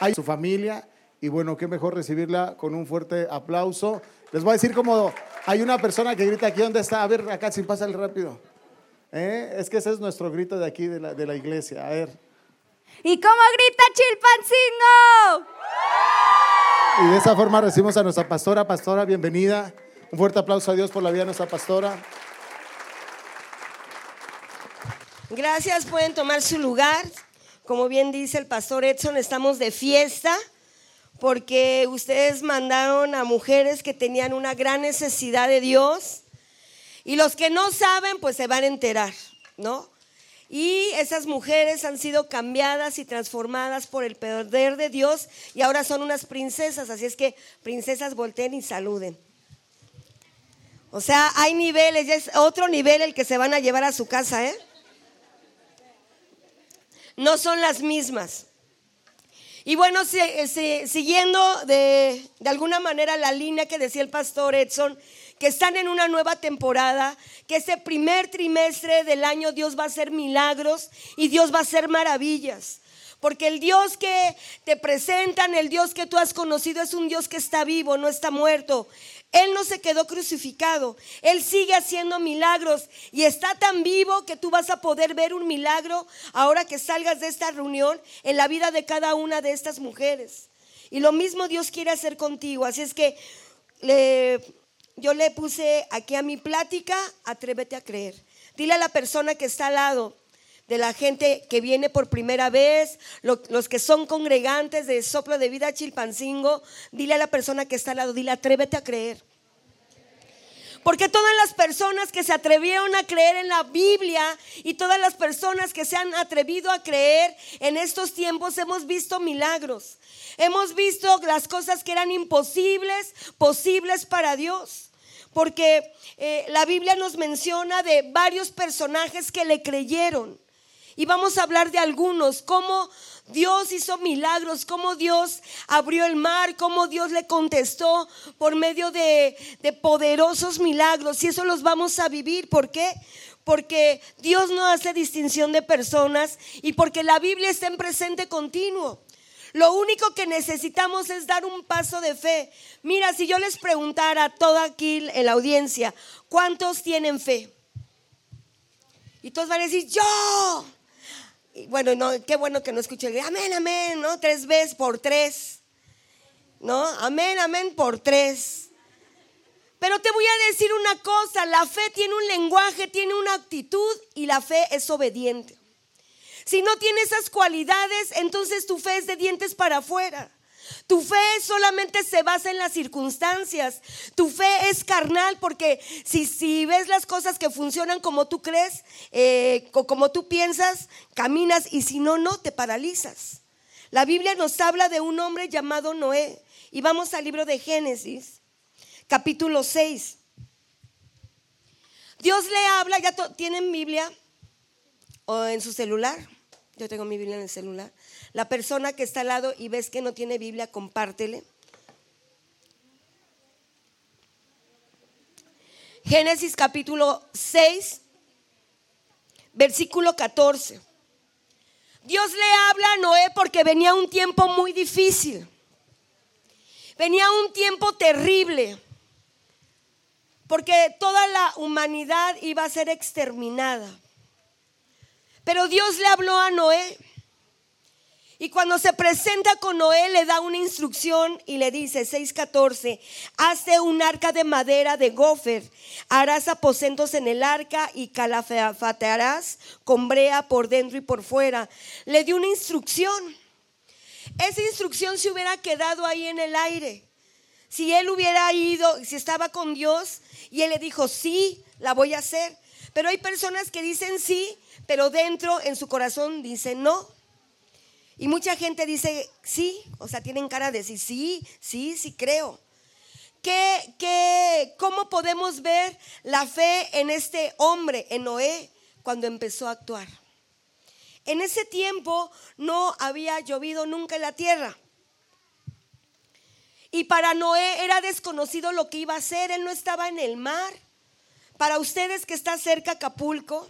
a su familia. Y bueno, qué mejor recibirla con un fuerte aplauso. Les voy a decir como hay una persona que grita aquí, ¿dónde está? A ver, acá, sin el rápido. ¿Eh? Es que ese es nuestro grito de aquí, de la, de la iglesia. A ver. ¿Y cómo grita Chilpancingo? Y de esa forma recibimos a nuestra pastora. Pastora, bienvenida. Un fuerte aplauso a Dios por la vida de nuestra pastora. Gracias, pueden tomar su lugar. Como bien dice el pastor Edson, estamos de fiesta porque ustedes mandaron a mujeres que tenían una gran necesidad de Dios y los que no saben, pues se van a enterar, ¿no? Y esas mujeres han sido cambiadas y transformadas por el poder de Dios y ahora son unas princesas, así es que princesas volteen y saluden. O sea, hay niveles, es otro nivel el que se van a llevar a su casa, ¿eh? No son las mismas. Y bueno, siguiendo de, alguna manera la línea que decía el pastor Edson, que están en una nueva temporada, que ese primer trimestre del año Dios va a hacer milagros y Dios va a hacer maravillas. Porque el Dios que te presentan, el Dios que tú has conocido es un Dios que está vivo, no está muerto. Él no se quedó crucificado. Él sigue haciendo milagros y está tan vivo que tú vas a poder ver un milagro ahora que salgas de esta reunión en la vida de cada una de estas mujeres. Y lo mismo Dios quiere hacer contigo. Así es que yo le puse aquí a mi plática, atrévete a creer. Dile a la persona que está al lado, de la gente que viene por primera vez, los que son congregantes de Soplo de Vida Chilpancingo, dile a la persona que está al lado, dile, atrévete a creer. Porque todas las personas que se atrevieron a creer en la Biblia y todas las personas que se han atrevido a creer en estos tiempos hemos visto milagros. Hemos visto las cosas que eran imposibles, posibles para Dios. Porque eh, la Biblia nos menciona de varios personajes que le creyeron. Y vamos a hablar de algunos, cómo Dios hizo milagros, cómo Dios abrió el mar, cómo Dios le contestó por medio de, poderosos milagros. Y eso los vamos a vivir. ¿Por qué? Porque Dios no hace distinción de personas y porque la Biblia está en presente continuo. Lo único que necesitamos es dar un paso de fe. Mira, si yo les preguntara a toda aquí en la audiencia, ¿cuántos tienen fe? Y todos van a decir, yo bueno, no, qué bueno que no escuché, amén, amén, ¿no? Tres veces por tres, ¿no? Amén, amén por tres. Pero te voy a decir una cosa, la fe tiene un lenguaje, tiene una actitud y la fe es obediente. Si no tiene esas cualidades, entonces tu fe es de dientes para afuera. Tu fe solamente se basa en las circunstancias. Tu fe es carnal porque si, si ves las cosas que funcionan como tú crees, eh, como tú piensas, caminas y si no, no, te paralizas. La Biblia nos habla de un hombre llamado Noé. Y vamos al libro de Génesis, capítulo 6. Dios le habla, ¿ya tienen Biblia o en su celular? Yo tengo mi Biblia en el celular. La persona que está al lado y ves que no tiene Biblia, compártele. Génesis capítulo 6, versículo 14. Dios le habla a Noé porque venía un tiempo muy difícil. Venía un tiempo terrible. Porque toda la humanidad iba a ser exterminada. Pero Dios le habló a Noé y cuando se presenta con Noé, le da una instrucción y le dice, 6.14, hace un arca de madera de gofer, harás aposentos en el arca y calafatearás con brea por dentro y por fuera. Le dio una instrucción. Esa instrucción se hubiera quedado ahí en el aire. Si él hubiera ido, si estaba con Dios y él le dijo, sí, la voy a hacer. Pero hay personas que dicen sí, pero dentro en su corazón dicen no. Y mucha gente dice, sí, o sea, tienen cara de decir, sí, sí, sí creo. ¿Qué, qué, cómo podemos ver la fe en este hombre, en Noé, cuando empezó a actuar? En ese tiempo no había llovido nunca en la tierra. Y para Noé era desconocido lo que iba a hacer. Él no estaba en el mar. Para ustedes que está cerca Acapulco,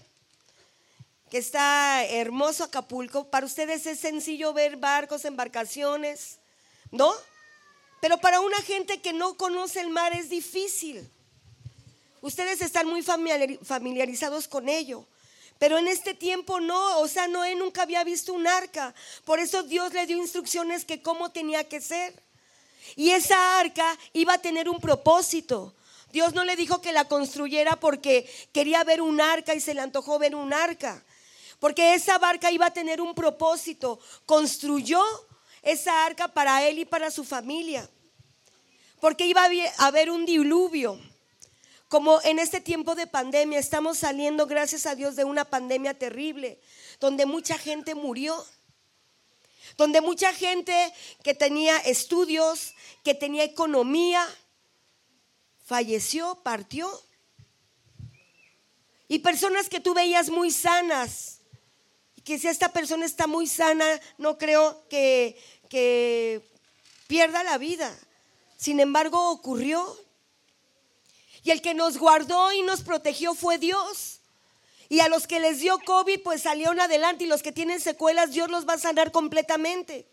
que está hermoso Acapulco, para ustedes es sencillo ver barcos, embarcaciones, ¿no? Pero para una gente que no conoce el mar es difícil. Ustedes están muy familiarizados con ello. Pero en este tiempo no, o sea, Noé nunca había visto un arca. Por eso Dios le dio instrucciones que cómo tenía que ser. Y esa arca iba a tener un propósito. Dios no le dijo que la construyera porque quería ver un arca y se le antojó ver un arca. Porque esa barca iba a tener un propósito. Construyó esa arca para él y para su familia. Porque iba a haber un diluvio. Como en este tiempo de pandemia estamos saliendo, gracias a Dios, de una pandemia terrible, donde mucha gente murió, donde mucha gente que tenía estudios, que tenía economía, falleció, partió. Y personas que tú veías muy sanas, que si esta persona está muy sana, no creo que, que pierda la vida. Sin embargo, ocurrió. Y el que nos guardó y nos protegió fue Dios. Y a los que les dio COVID, pues salieron adelante. Y los que tienen secuelas, Dios los va a sanar completamente.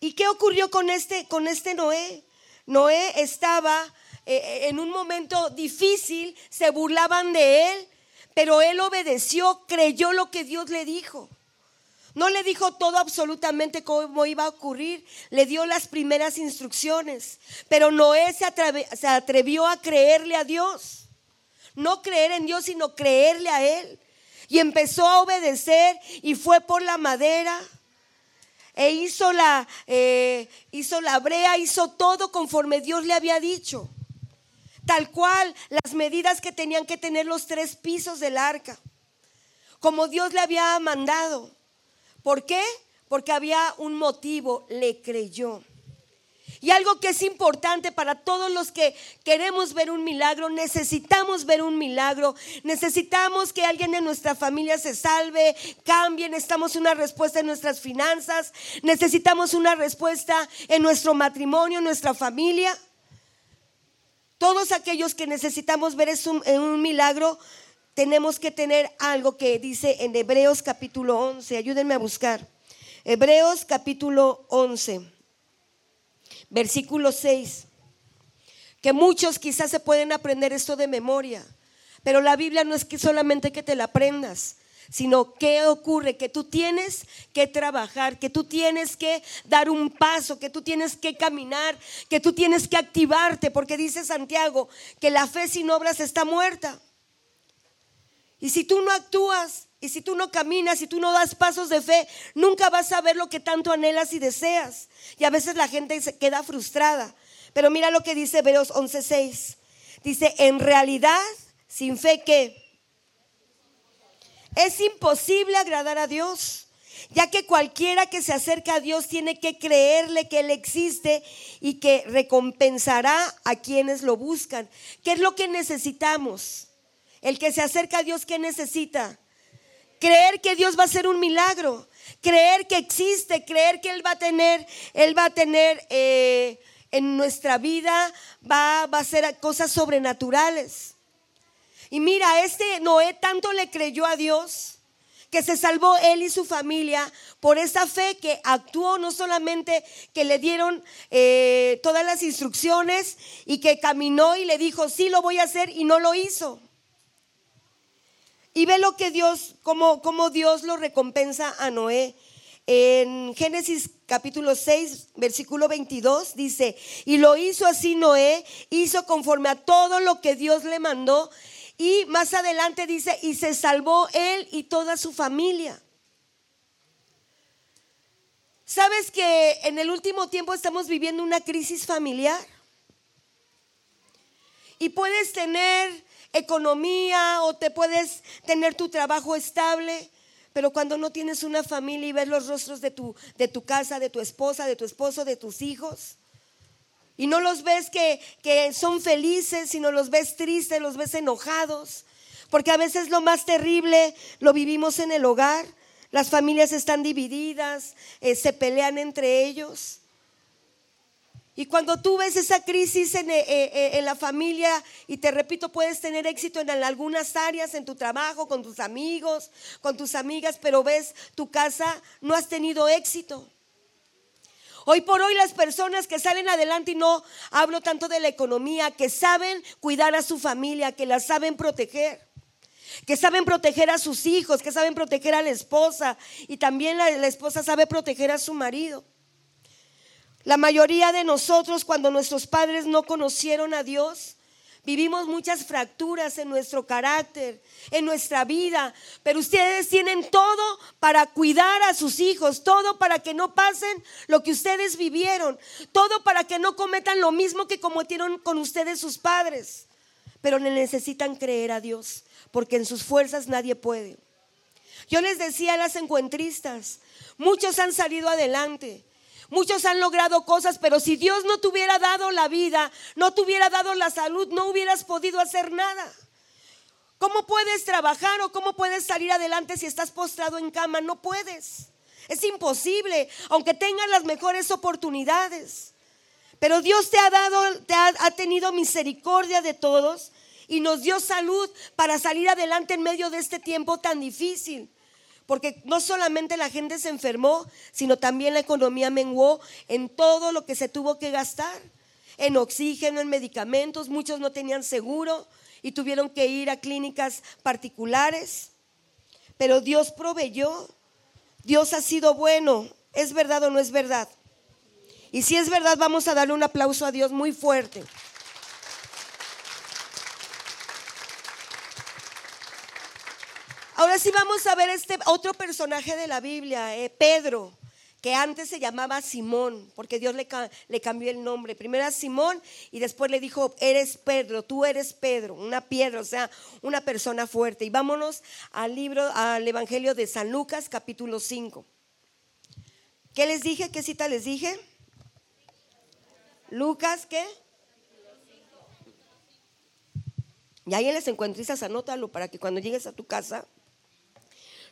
¿Y qué ocurrió con este, con este Noé? Noé estaba eh, en un momento difícil, se burlaban de él, pero él obedeció, creyó lo que Dios le dijo. No le dijo todo absolutamente cómo iba a ocurrir, le dio las primeras instrucciones, pero Noé se, se atrevió a creerle a Dios. No creer en Dios, sino creerle a Él. Y empezó a obedecer y fue por la madera. E hizo la, eh, hizo la brea, hizo todo conforme Dios le había dicho. Tal cual las medidas que tenían que tener los tres pisos del arca. Como Dios le había mandado. ¿Por qué? Porque había un motivo, le creyó. Y algo que es importante para todos los que queremos ver un milagro, necesitamos ver un milagro, necesitamos que alguien en nuestra familia se salve, cambie, necesitamos una respuesta en nuestras finanzas, necesitamos una respuesta en nuestro matrimonio, en nuestra familia. Todos aquellos que necesitamos ver un, un milagro, tenemos que tener algo que dice en Hebreos capítulo 11. Ayúdenme a buscar. Hebreos capítulo 11, versículo 6. Que muchos quizás se pueden aprender esto de memoria, pero la Biblia no es que solamente que te la aprendas, sino que ocurre que tú tienes que trabajar, que tú tienes que dar un paso, que tú tienes que caminar, que tú tienes que activarte, porque dice Santiago que la fe sin obras está muerta. Y si tú no actúas, y si tú no caminas, y tú no das pasos de fe, nunca vas a ver lo que tanto anhelas y deseas. Y a veces la gente se queda frustrada. Pero mira lo que dice Hebreos 11:6. Dice, en realidad, sin fe que es imposible agradar a Dios, ya que cualquiera que se acerca a Dios tiene que creerle que Él existe y que recompensará a quienes lo buscan. ¿Qué es lo que necesitamos? El que se acerca a Dios, ¿qué necesita? Creer que Dios va a hacer un milagro, creer que existe, creer que Él va a tener, Él va a tener eh, en nuestra vida, va, va a hacer cosas sobrenaturales. Y mira, este Noé tanto le creyó a Dios que se salvó él y su familia por esa fe que actuó, no solamente que le dieron eh, todas las instrucciones y que caminó y le dijo, sí lo voy a hacer y no lo hizo. Y ve lo que Dios, como, Dios lo recompensa a Noé. En Génesis capítulo 6, versículo 22 dice, y lo hizo así Noé, hizo conforme a todo lo que Dios le mandó. Y más adelante dice, y se salvó él y toda su familia. ¿Sabes que en el último tiempo estamos viviendo una crisis familiar? Y puedes tener economía o te puedes tener tu trabajo estable. Pero cuando no tienes una familia y ves los rostros de tu, de tu casa, de tu esposa, de tu esposo, de tus hijos, y no los ves que, que son felices, sino los ves tristes, los ves enojados, porque a veces lo más terrible lo vivimos en el hogar. Las familias están divididas, eh, se pelean entre ellos. Y cuando tú ves esa crisis en, eh, eh, en, la familia, y te repito, puedes tener éxito en algunas áreas, en tu trabajo, con tus amigos, con tus amigas, pero ves tu casa, no has tenido éxito. Hoy por hoy las personas que salen adelante, y no hablo tanto de la economía, que saben cuidar a su familia, que la saben proteger, que saben proteger a sus hijos, que saben proteger a la esposa y también la, la esposa sabe proteger a su marido. La mayoría de nosotros cuando nuestros padres no conocieron a Dios, vivimos muchas fracturas en nuestro carácter, en nuestra vida, pero ustedes tienen todo para cuidar a sus hijos, todo para que no pasen lo que ustedes vivieron, todo para que no cometan lo mismo que cometieron con ustedes sus padres, pero necesitan creer a Dios, porque en sus fuerzas nadie puede. Yo les decía a las encuentristas, muchos han salido adelante, Muchos han logrado cosas, pero si Dios no te hubiera dado la vida, no te hubiera dado la salud, no hubieras podido hacer nada. ¿Cómo puedes trabajar o cómo puedes salir adelante si estás postrado en cama? No puedes. Es imposible, aunque tengas las mejores oportunidades. Pero Dios te ha dado, te ha, ha tenido misericordia de todos y nos dio salud para salir adelante en medio de este tiempo tan difícil. Porque no solamente la gente se enfermó, sino también la economía menguó en todo lo que se tuvo que gastar. En oxígeno, en medicamentos, muchos no tenían seguro y tuvieron que ir a clínicas particulares. Pero Dios proveyó. Dios ha sido bueno. ¿Es verdad o no es verdad? Y si es verdad, vamos a darle un aplauso a Dios muy fuerte. Ahora sí vamos a ver este otro personaje de la Biblia, eh, Pedro, que antes se llamaba Simón, porque Dios le, cambió el nombre. Primero era Simón y después le dijo, eres Pedro, tú eres Pedro, una piedra, o sea, una persona fuerte. Y vámonos al libro, al Evangelio de San Lucas, capítulo 5. ¿Qué les dije? ¿Qué cita les dije? Lucas, ¿qué? Y ahí en las anótalo para que cuando llegues a tu casa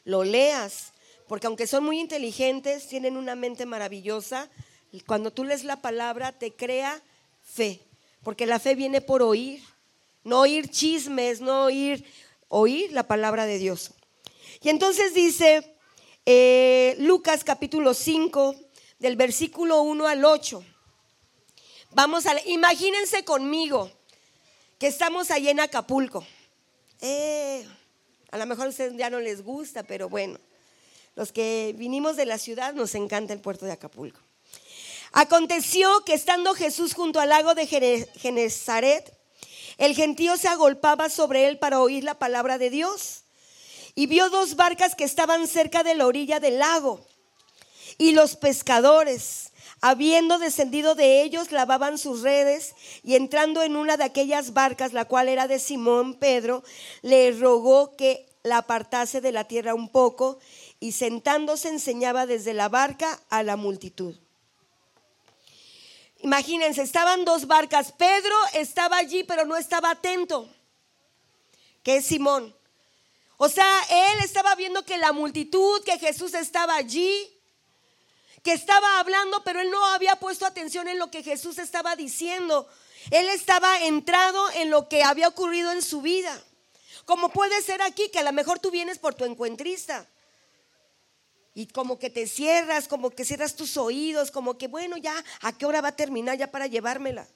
lo leas, porque aunque son muy inteligentes, tienen una mente maravillosa, cuando tú lees la palabra te crea fe, porque la fe viene por oír, no oír chismes, no oír, oír la palabra de Dios. Y entonces dice eh, Lucas capítulo 5, del versículo 1 al 8. Vamos a, imagínense conmigo que estamos ahí en Acapulco. Eh, a lo mejor a ustedes ya no les gusta, pero bueno, los que vinimos de la ciudad nos encanta el puerto de Acapulco. Aconteció que estando Jesús junto al lago de Genezaret, el gentío se agolpaba sobre él para oír la palabra de Dios. Y vio dos barcas que estaban cerca de la orilla del lago. Y los pescadores, habiendo descendido de ellos, lavaban sus redes y entrando en una de aquellas barcas, la cual era de Simón Pedro, le rogó que la apartase de la tierra un poco y sentándose enseñaba desde la barca a la multitud. Imagínense, estaban dos barcas. Pedro estaba allí, pero no estaba atento, que es Simón. O sea, él estaba viendo que la multitud, que Jesús estaba allí, que estaba hablando, pero él no había puesto atención en lo que Jesús estaba diciendo. Él estaba entrado en lo que había ocurrido en su vida. Como puede ser aquí, que a lo mejor tú vienes por tu encuentrista. Y como que te cierras, como que cierras tus oídos, como que bueno, ya, ¿a qué hora va a terminar ya para llevármela?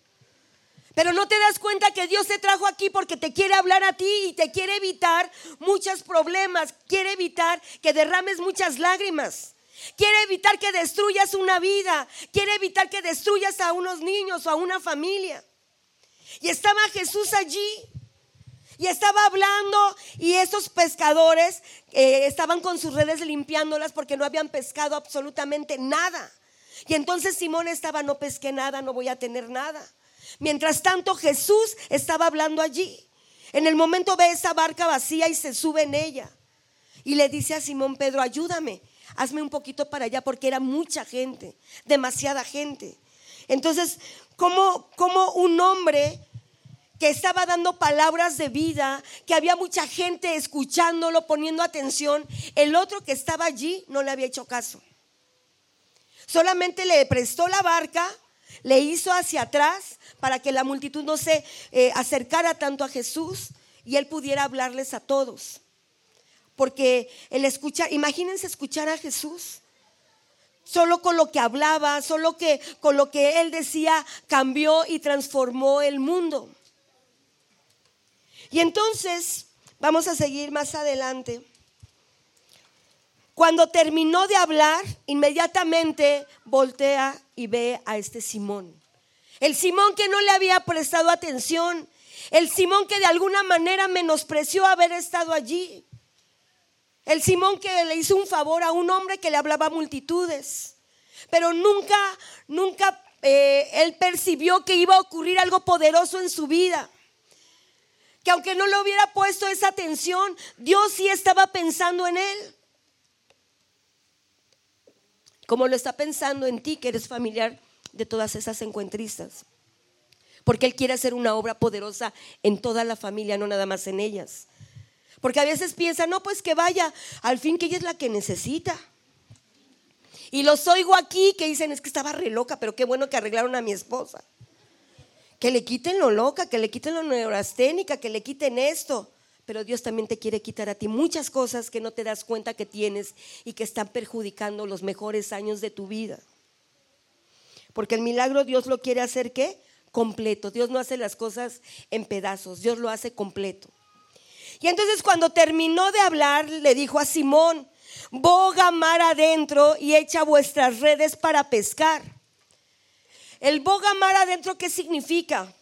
Pero no te das cuenta que Dios te trajo aquí porque te quiere hablar a ti y te quiere evitar muchos problemas, quiere evitar que derrames muchas lágrimas. Quiere evitar que destruyas una vida. Quiere evitar que destruyas a unos niños o a una familia. Y estaba Jesús allí. Y estaba hablando y esos pescadores eh, estaban con sus redes limpiándolas porque no habían pescado absolutamente nada. Y entonces Simón estaba, no pesqué nada, no voy a tener nada. Mientras tanto Jesús estaba hablando allí. En el momento ve esa barca vacía y se sube en ella. Y le dice a Simón Pedro, ayúdame hazme un poquito para allá, porque era mucha gente, demasiada gente. Entonces, como, como un hombre que estaba dando palabras de vida, que había mucha gente escuchándolo, poniendo atención, el otro que estaba allí no le había hecho caso. Solamente le prestó la barca, le hizo hacia atrás para que la multitud no se eh, acercara tanto a Jesús y él pudiera hablarles a todos. Porque el escuchar, imagínense escuchar a Jesús solo con lo que hablaba, solo que con lo que él decía cambió y transformó el mundo. Y entonces, vamos a seguir más adelante. Cuando terminó de hablar, inmediatamente voltea y ve a este Simón. El Simón que no le había prestado atención. El Simón que de alguna manera menospreció haber estado allí. El Simón que le hizo un favor a un hombre que le hablaba a multitudes. Pero nunca, nunca eh, él percibió que iba a ocurrir algo poderoso en su vida. Que aunque no le hubiera puesto esa atención, Dios sí estaba pensando en él como lo está pensando en ti, que eres familiar de todas esas encuentristas. Porque Él quiere hacer una obra poderosa en toda la familia, no nada más en ellas. Porque a veces piensa, no, pues que vaya, al fin que ella es la que necesita. Y los oigo aquí que dicen, es que estaba re loca, pero qué bueno que arreglaron a mi esposa. Que le quiten lo loca, que le quiten lo neurasténica, que le quiten esto pero Dios también te quiere quitar a ti muchas cosas que no te das cuenta que tienes y que están perjudicando los mejores años de tu vida. Porque el milagro Dios lo quiere hacer qué? Completo. Dios no hace las cosas en pedazos, Dios lo hace completo. Y entonces cuando terminó de hablar, le dijo a Simón, boga mar adentro y echa vuestras redes para pescar. El boga mar adentro, ¿qué significa?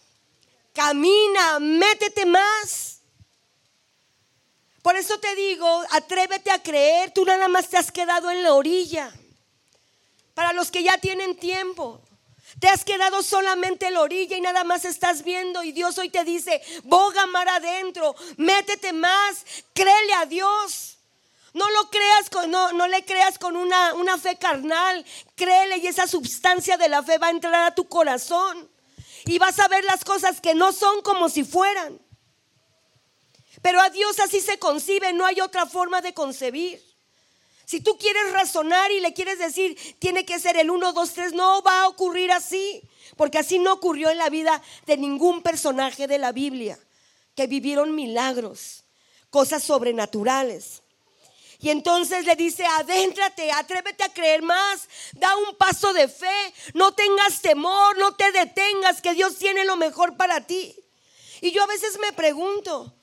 Camina, métete más. Por eso te digo, atrévete a creer, tú nada más te has quedado en la orilla. Para los que ya tienen tiempo, te has quedado solamente en la orilla y nada más estás viendo y Dios hoy te dice, boga mar adentro, métete más, créele a Dios. No lo creas con, no, no le creas con una, una fe carnal, créele y esa sustancia de la fe va a entrar a tu corazón y vas a ver las cosas que no son como si fueran. Pero a Dios así se concibe, no hay otra forma de concebir. Si tú quieres razonar y le quieres decir, tiene que ser el 1, 2, 3, no va a ocurrir así, porque así no ocurrió en la vida de ningún personaje de la Biblia, que vivieron milagros, cosas sobrenaturales. Y entonces le dice, adéntrate, atrévete a creer más, da un paso de fe, no tengas temor, no te detengas, que Dios tiene lo mejor para ti. Y yo a veces me pregunto,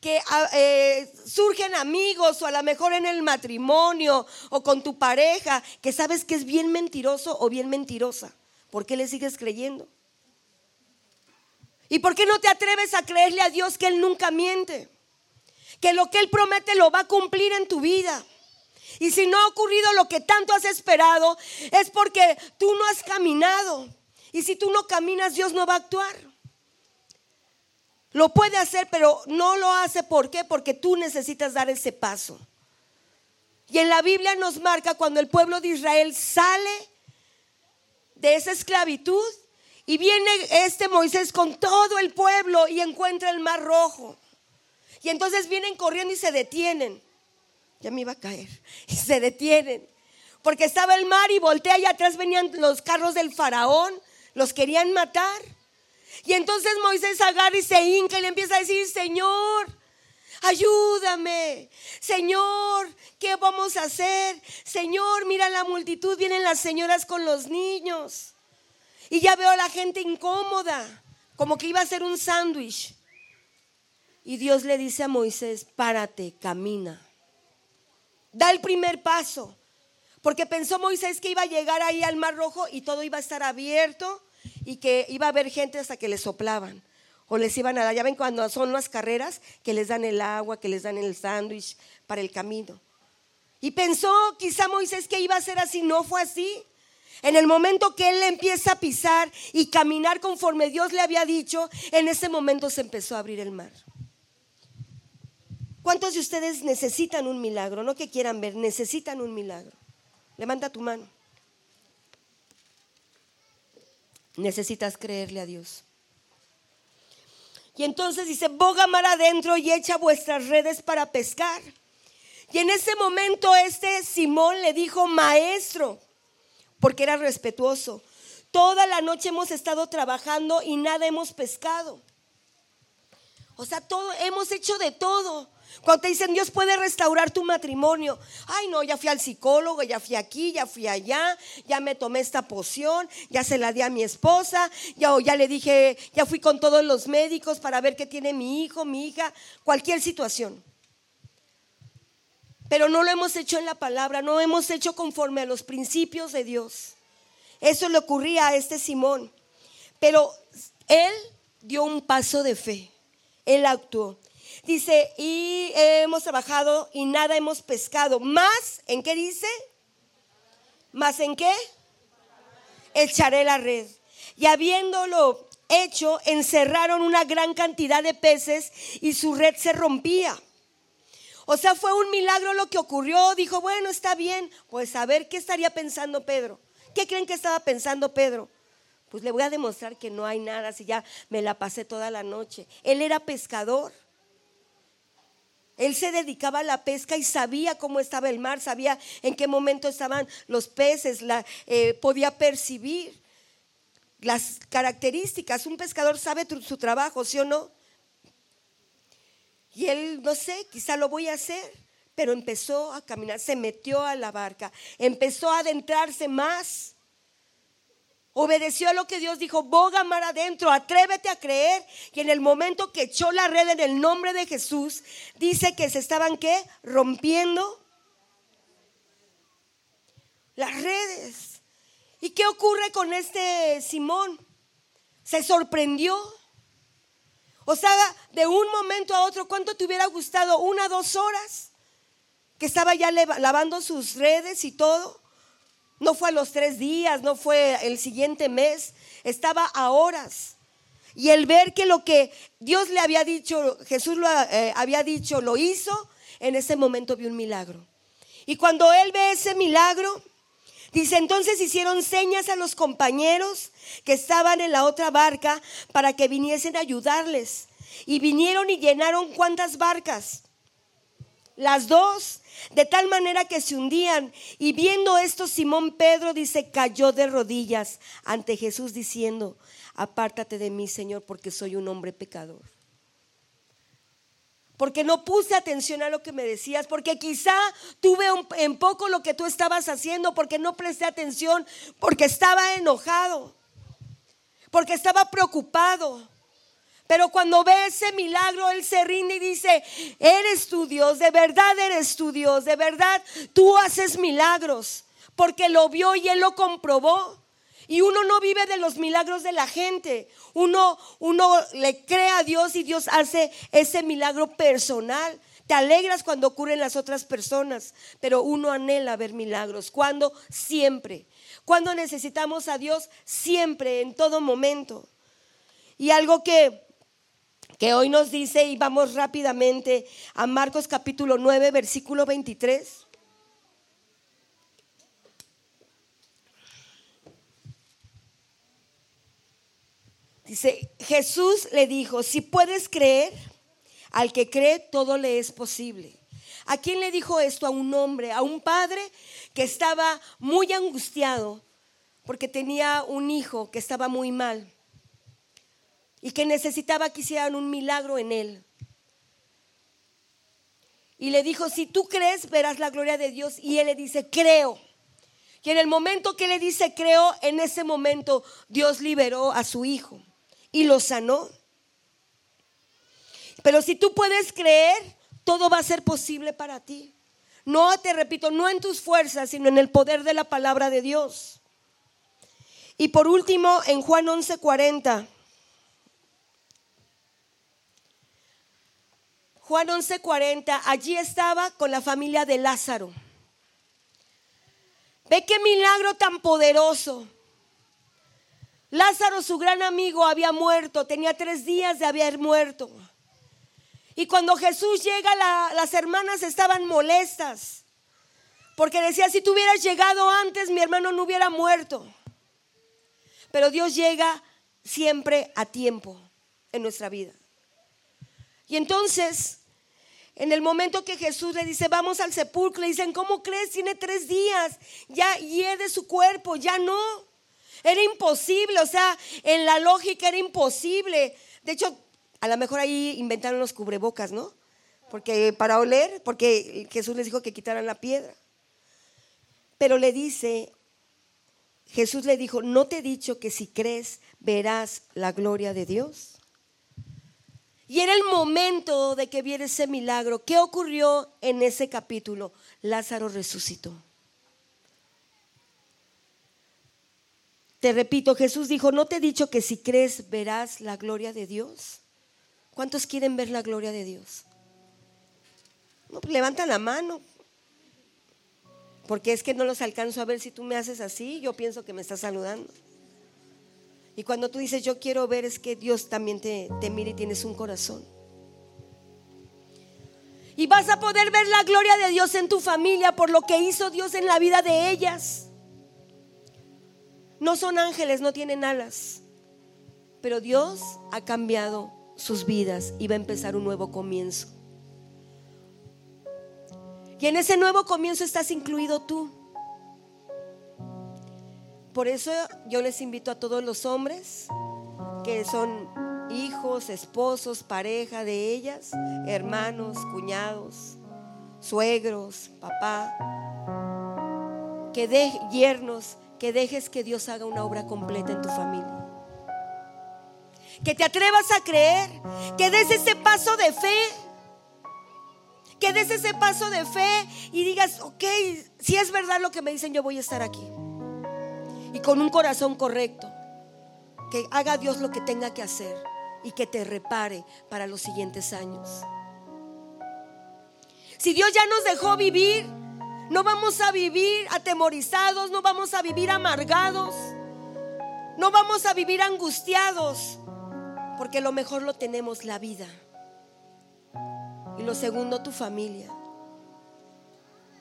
que ah, eh, surgen amigos o a lo mejor en el matrimonio o con tu pareja que sabes que es bien mentiroso o bien mentirosa. ¿Por qué le sigues creyendo? ¿Y por qué no te atreves a creerle a Dios que Él nunca miente? Que lo que Él promete lo va a cumplir en tu vida. Y si no ha ocurrido lo que tanto has esperado, es porque tú no has caminado. Y si tú no caminas, Dios no va a actuar. Lo puede hacer, pero no lo hace. ¿Por qué? Porque tú necesitas dar ese paso. Y en la Biblia nos marca cuando el pueblo de Israel sale de esa esclavitud y viene este Moisés con todo el pueblo y encuentra el mar rojo. Y entonces vienen corriendo y se detienen. Ya me iba a caer. Y se detienen. Porque estaba el mar y voltea y atrás venían los carros del faraón. Los querían matar. Y entonces Moisés agarra y se hinca y le empieza a decir, Señor, ayúdame. Señor, ¿qué vamos a hacer? Señor, mira la multitud, vienen las señoras con los niños. Y ya veo a la gente incómoda, como que iba a ser un sándwich. Y Dios le dice a Moisés, párate, camina. Da el primer paso. Porque pensó Moisés que iba a llegar ahí al Mar Rojo y todo iba a estar abierto y que iba a haber gente hasta que les soplaban o les iban a dar. Ya ven cuando son las carreras que les dan el agua, que les dan el sándwich para el camino. Y pensó quizá Moisés que iba a ser así, no fue así. En el momento que él empieza a pisar y caminar conforme Dios le había dicho, en ese momento se empezó a abrir el mar. ¿Cuántos de ustedes necesitan un milagro? No que quieran ver, necesitan un milagro. Levanta tu mano. Necesitas creerle a Dios. Y entonces dice, boga mar adentro y echa vuestras redes para pescar. Y en ese momento este Simón le dijo, maestro, porque era respetuoso, Toda la noche hemos estado trabajando y nada hemos pescado. O sea, todo, hemos hecho de todo. Cuando te dicen Dios puede restaurar tu matrimonio. Ay, no, ya fui al psicólogo, ya fui aquí, ya fui allá, ya me tomé esta poción, ya se la di a mi esposa, ya, ya le dije, ya fui con todos los médicos para ver qué tiene mi hijo, mi hija, cualquier situación. Pero no lo hemos hecho en la palabra, no hemos hecho conforme a los principios de Dios. Eso le ocurría a este Simón. Pero él dio un paso de fe. Él actuó. Dice, y hemos trabajado y nada hemos pescado. Más, ¿en qué dice? ¿Más en qué? Echaré la red. Y habiéndolo hecho, encerraron una gran cantidad de peces y su red se rompía. O sea, fue un milagro lo que ocurrió. Dijo, bueno, está bien. Pues a ver, ¿qué estaría pensando Pedro? ¿Qué creen que estaba pensando Pedro? Pues le voy a demostrar que no hay nada si ya me la pasé toda la noche. Él era pescador. Él se dedicaba a la pesca y sabía cómo estaba el mar, sabía en qué momento estaban los peces, eh, podía percibir las características. Un pescador sabe su trabajo, ¿sí o no? Y él, no sé, quizá lo voy a hacer, pero empezó a caminar, se metió a la barca, empezó a adentrarse más. Obedeció a lo que Dios dijo, boga mar adentro, atrévete a creer. Y en el momento que echó la red en el nombre de Jesús, dice que se estaban qué? Rompiendo las redes. ¿Y qué ocurre con este Simón? Se sorprendió. O sea, de un momento a otro, ¿cuánto te hubiera gustado? Una, dos horas. Que estaba ya lavando sus redes y todo. No fue a los tres días, no fue el siguiente mes. Estaba a horas. Y el ver que lo que Dios le había dicho, Jesús lo eh, había dicho, lo hizo, en ese momento vio un milagro. Y cuando él ve ese milagro, Dice, entonces hicieron señas a los compañeros que estaban en la otra barca para que viniesen a ayudarles. Y vinieron y llenaron cuántas barcas? Las dos, de tal manera que se hundían. Y viendo esto, Simón Pedro dice, cayó de rodillas ante Jesús diciendo, apártate de mí, Señor, porque soy un hombre pecador porque no puse atención a lo que me decías, porque quizá tuve en poco lo que tú estabas haciendo, porque no presté atención, porque estaba enojado, porque estaba preocupado. Pero cuando ve ese milagro, Él se rinde y dice, eres tu Dios, de verdad eres tu Dios, de verdad tú haces milagros, porque lo vio y Él lo comprobó. Y uno no vive de los milagros de la gente. Uno, uno le cree a Dios y Dios hace ese milagro personal. Te alegras cuando ocurren las otras personas, pero uno anhela ver milagros. ¿Cuándo? Siempre. Cuando necesitamos a Dios? Siempre, en todo momento. Y algo que, que hoy nos dice, y vamos rápidamente a Marcos capítulo 9, versículo 23. Dice, Jesús le dijo, si puedes creer, al que cree todo le es posible. ¿A quién le dijo esto? A un hombre, a un padre que estaba muy angustiado porque tenía un hijo que estaba muy mal y que necesitaba que hicieran un milagro en él. Y le dijo, si tú crees, verás la gloria de Dios. Y él le dice, creo. Y en el momento que le dice, creo, en ese momento Dios liberó a su hijo y lo sanó. Pero si tú puedes creer, todo va a ser posible para ti. No, te repito, no en tus fuerzas, sino en el poder de la palabra de Dios. Y por último, en Juan 11:40. Juan 11:40, allí estaba con la familia de Lázaro. Ve qué milagro tan poderoso. Lázaro, su gran amigo, había muerto, tenía tres días de haber muerto. Y cuando Jesús llega, las hermanas estaban molestas, porque decía, si tú hubieras llegado antes, mi hermano no hubiera muerto. Pero Dios llega siempre a tiempo en nuestra vida. Y entonces, en el momento que Jesús le dice, vamos al sepulcro, le dicen, ¿cómo crees? Tiene tres días, ya hiede su cuerpo, ya no. Era imposible, o sea, en la lógica era imposible. De hecho, a lo mejor ahí inventaron los cubrebocas, ¿no? Porque para oler, porque Jesús les dijo que quitaran la piedra. Pero le dice, Jesús le dijo, ¿no te he dicho que si crees verás la gloria de Dios? Y era el momento de que viera ese milagro. ¿Qué ocurrió en ese capítulo? Lázaro resucitó. Te repito, Jesús dijo, ¿no te he dicho que si crees verás la gloria de Dios? ¿Cuántos quieren ver la gloria de Dios? No, pues levanta la mano. Porque es que no los alcanzo a ver si tú me haces así, yo pienso que me estás saludando. Y cuando tú dices yo quiero ver es que Dios también te, te mira y tienes un corazón. Y vas a poder ver la gloria de Dios en tu familia por lo que hizo Dios en la vida de ellas. No son ángeles, no tienen alas. Pero Dios ha cambiado sus vidas y va a empezar un nuevo comienzo. Y en ese nuevo comienzo estás incluido tú. Por eso yo les invito a todos los hombres que son hijos, esposos, pareja de ellas, hermanos, cuñados, suegros, papá, que de yernos, que dejes que Dios haga una obra completa en tu familia. Que te atrevas a creer, que des ese paso de fe que des ese paso de fe y digas, ok, si es verdad lo que me dicen, yo voy a estar aquí. Y con un corazón correcto, que haga Dios lo que tenga que hacer y que te repare para los siguientes años. Si Dios ya nos dejó vivir, no vamos a vivir atemorizados, no vamos a vivir amargados, no vamos a vivir angustiados, porque lo mejor lo tenemos la vida. Y lo segundo, tu familia.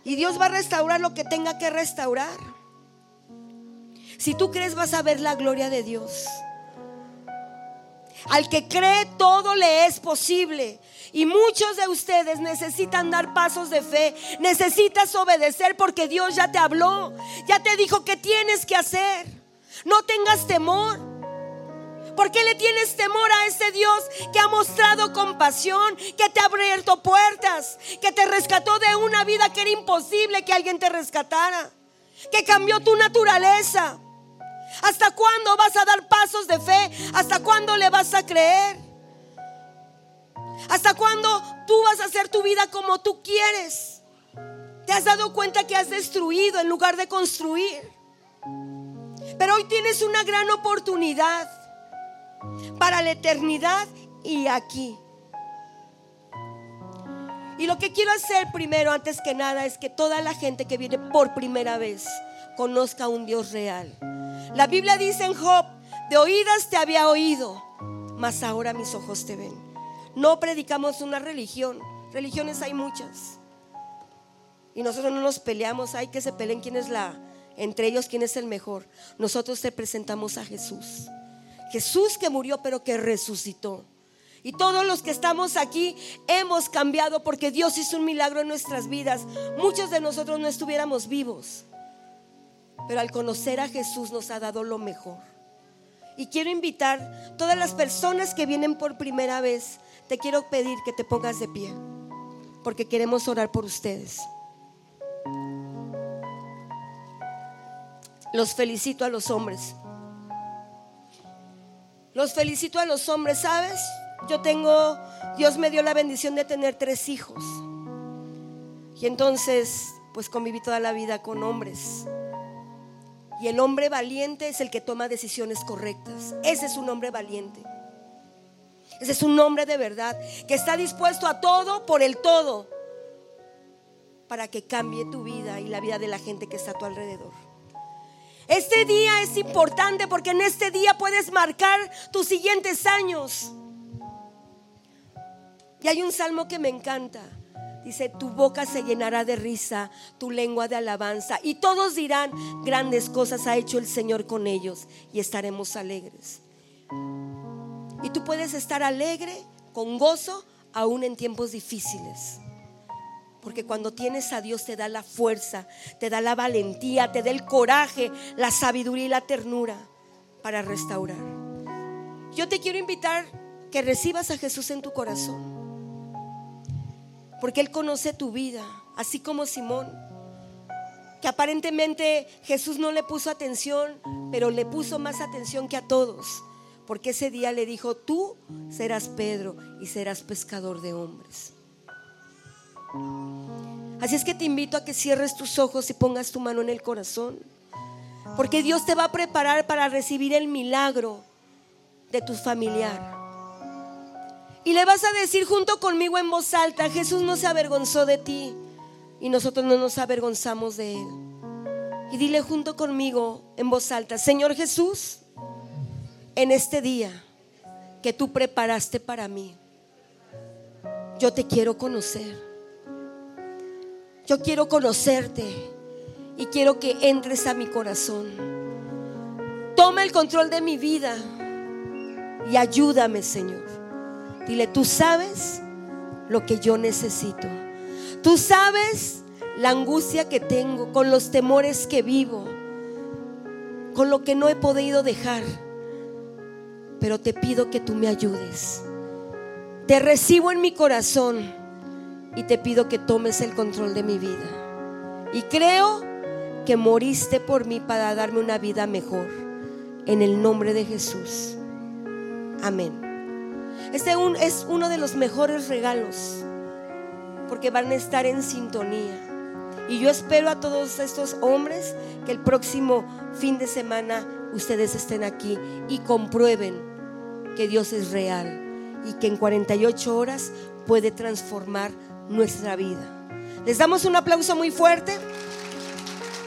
Y Dios va a restaurar lo que tenga que restaurar. Si tú crees vas a ver la gloria de Dios. Al que cree todo le es posible. Y muchos de ustedes necesitan dar pasos de fe. Necesitas obedecer porque Dios ya te habló. Ya te dijo que tienes que hacer. No tengas temor. ¿Por qué le tienes temor a ese Dios que ha mostrado compasión, que te ha abierto puertas, que te rescató de una vida que era imposible que alguien te rescatara, que cambió tu naturaleza? ¿Hasta cuándo vas a dar pasos de fe? ¿Hasta cuándo le vas a creer? ¿Hasta cuándo tú vas a hacer tu vida como tú quieres? ¿Te has dado cuenta que has destruido en lugar de construir? Pero hoy tienes una gran oportunidad para la eternidad y aquí. Y lo que quiero hacer primero, antes que nada, es que toda la gente que viene por primera vez conozca a un Dios real. La Biblia dice en Job, de oídas te había oído, mas ahora mis ojos te ven. No predicamos una religión, religiones hay muchas. Y nosotros no nos peleamos, hay que se peleen quién es la, entre ellos quién es el mejor. Nosotros te presentamos a Jesús. Jesús que murió pero que resucitó. Y todos los que estamos aquí hemos cambiado porque Dios hizo un milagro en nuestras vidas. Muchos de nosotros no estuviéramos vivos. Pero al conocer a Jesús nos ha dado lo mejor. Y quiero invitar todas las personas que vienen por primera vez, te quiero pedir que te pongas de pie, porque queremos orar por ustedes. Los felicito a los hombres. Los felicito a los hombres, ¿sabes? Yo tengo, Dios me dio la bendición de tener tres hijos. Y entonces, pues conviví toda la vida con hombres. Y el hombre valiente es el que toma decisiones correctas. Ese es un hombre valiente. Ese es un hombre de verdad que está dispuesto a todo por el todo para que cambie tu vida y la vida de la gente que está a tu alrededor. Este día es importante porque en este día puedes marcar tus siguientes años. Y hay un salmo que me encanta. Dice, tu boca se llenará de risa, tu lengua de alabanza. Y todos dirán, grandes cosas ha hecho el Señor con ellos y estaremos alegres. Y tú puedes estar alegre, con gozo, aún en tiempos difíciles. Porque cuando tienes a Dios te da la fuerza, te da la valentía, te da el coraje, la sabiduría y la ternura para restaurar. Yo te quiero invitar que recibas a Jesús en tu corazón. Porque Él conoce tu vida, así como Simón. Que aparentemente Jesús no le puso atención, pero le puso más atención que a todos. Porque ese día le dijo, tú serás Pedro y serás pescador de hombres. Así es que te invito a que cierres tus ojos y pongas tu mano en el corazón. Porque Dios te va a preparar para recibir el milagro de tu familiar. Y le vas a decir junto conmigo en voz alta, Jesús no se avergonzó de ti y nosotros no nos avergonzamos de él. Y dile junto conmigo en voz alta, Señor Jesús, en este día que tú preparaste para mí, yo te quiero conocer. Yo quiero conocerte y quiero que entres a mi corazón. Toma el control de mi vida y ayúdame, Señor. Dile, tú sabes lo que yo necesito. Tú sabes la angustia que tengo, con los temores que vivo, con lo que no he podido dejar. Pero te pido que tú me ayudes. Te recibo en mi corazón y te pido que tomes el control de mi vida. Y creo que moriste por mí para darme una vida mejor. En el nombre de Jesús. Amén. Este es uno de los mejores regalos porque van a estar en sintonía. Y yo espero a todos estos hombres que el próximo fin de semana ustedes estén aquí y comprueben que Dios es real y que en 48 horas puede transformar nuestra vida. Les damos un aplauso muy fuerte.